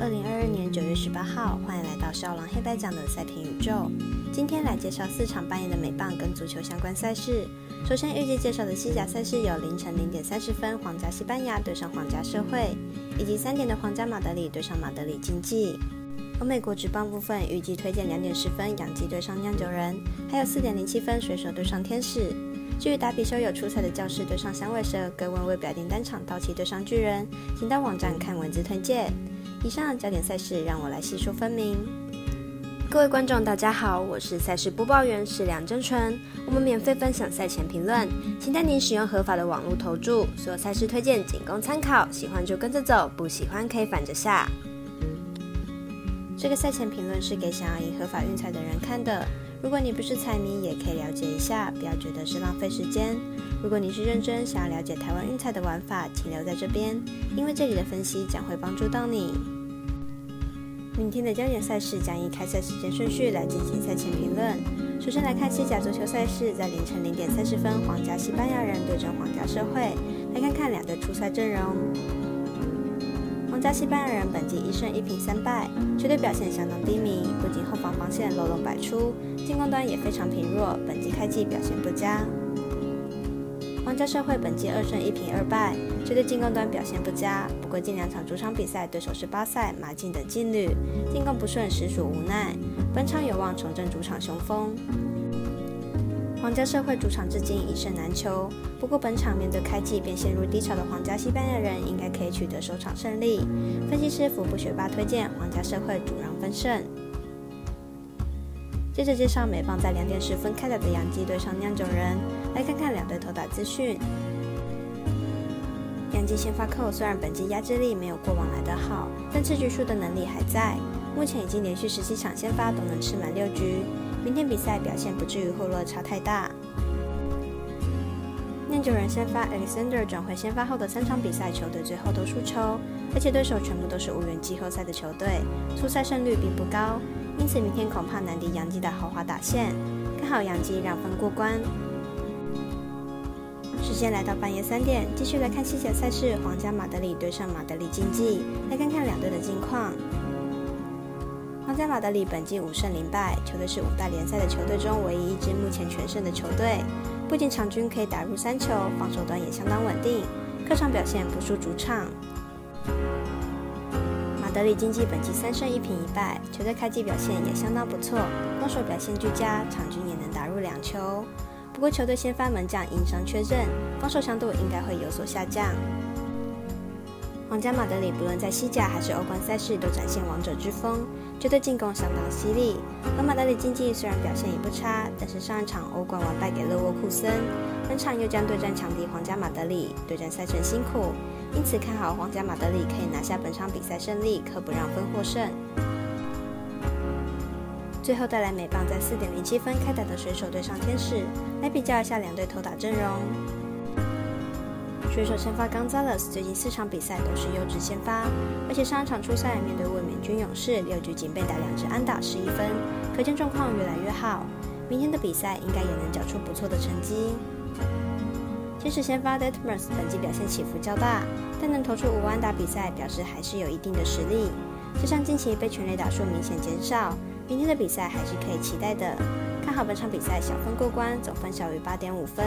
二零二二年九月十八号，欢迎来到少狼黑白奖的赛评宇宙。今天来介绍四场半夜的美棒跟足球相关赛事。首先预计介绍的西甲赛事有凌晨零点三十分皇家西班牙对上皇家社会，以及三点的皇家马德里对上马德里竞技。而美国职棒部分预计推荐两点十分洋基对上酿酒人，还有四点零七分水手对上天使。至于打比修有出彩的教士对上响尾蛇，各位为表定单场道奇对上巨人，请到网站看文字推荐。以上焦点赛事，让我来细说分明。各位观众，大家好，我是赛事播报员是梁真纯。我们免费分享赛前评论，请带您使用合法的网络投注。所有赛事推荐仅供参考，喜欢就跟着走，不喜欢可以反着下。这个赛前评论是给想要赢合法运彩的人看的。如果你不是彩迷，也可以了解一下，不要觉得是浪费时间。如果你是认真想要了解台湾运彩的玩法，请留在这边，因为这里的分析将会帮助到你。明天的焦点赛事将以开赛时间顺序来进行赛前评论。首先来看西甲足球赛事，在凌晨零点三十分，皇家西班牙人对阵皇家社会，来看看两队出赛阵容。皇家西班牙人本季一胜一平三败，球队表现相当低迷，不仅后防防线漏洞百出，进攻端也非常疲弱，本季开季表现不佳。皇家社会本季二胜一平二败，球队进攻端表现不佳，不过近两场主场比赛对手是巴塞、马竞等劲旅，进攻不顺实属无奈，本场有望重振主场雄风。皇家社会主场至今一胜难求，不过本场面对开季便陷入低潮的皇家西班牙人，应该可以取得首场胜利。分析师福布学霸推荐皇家社会主让分胜。接着介绍美棒在两点十分开打的洋基对上酿酒人，来看看两队投打资讯。洋基先发扣虽然本季压制力没有过往来得好，但吃局数的能力还在，目前已经连续十七场先发都能吃满六局。天比赛表现不至于后落差太大。酿酒人先发 Alexander 转回先发后的三场比赛，球队最后都输球，而且对手全部都是无缘季后赛的球队，出赛胜率并不高，因此明天恐怕难敌杨基的豪华打线。看好杨基让分过关。时间来到半夜三点，继续来看西甲赛事，皇家马德里对上马德里竞技，来看看两队的近况。皇家马德里本季五胜零败，球队是五大联赛的球队中唯一一支目前全胜的球队。不仅场均可以打入三球，防守端也相当稳定，客场表现不输主场。马德里竞技本季三胜一平一败，球队开季表现也相当不错，攻守表现俱佳，场均也能打入两球。不过球队先发门将因伤缺阵，防守强度应该会有所下降。皇家马德里不论在西甲还是欧冠赛事都展现王者之风，球队进攻相当犀利。而马德里竞技虽然表现也不差，但是上一场欧冠完败给勒沃库森，本场又将对战强敌皇家马德里，对战赛程辛苦，因此看好皇家马德里可以拿下本场比赛胜利，可不让分获胜。最后带来美棒在四点零七分开打的水手对上天使，来比较一下两队投打阵容。水手先发 Gonzalez 最近四场比赛都是优质先发，而且上一场初赛面对卫冕军勇士，六局仅被打两支安打十一分，可见状况越来越好。明天的比赛应该也能缴出不错的成绩。天使先发 Detmers 本季表现起伏较大，但能投出五安打比赛，表示还是有一定的实力。加上近期被全垒打数明显减少，明天的比赛还是可以期待的。看好本场比赛小分过关，总分小于八点五分。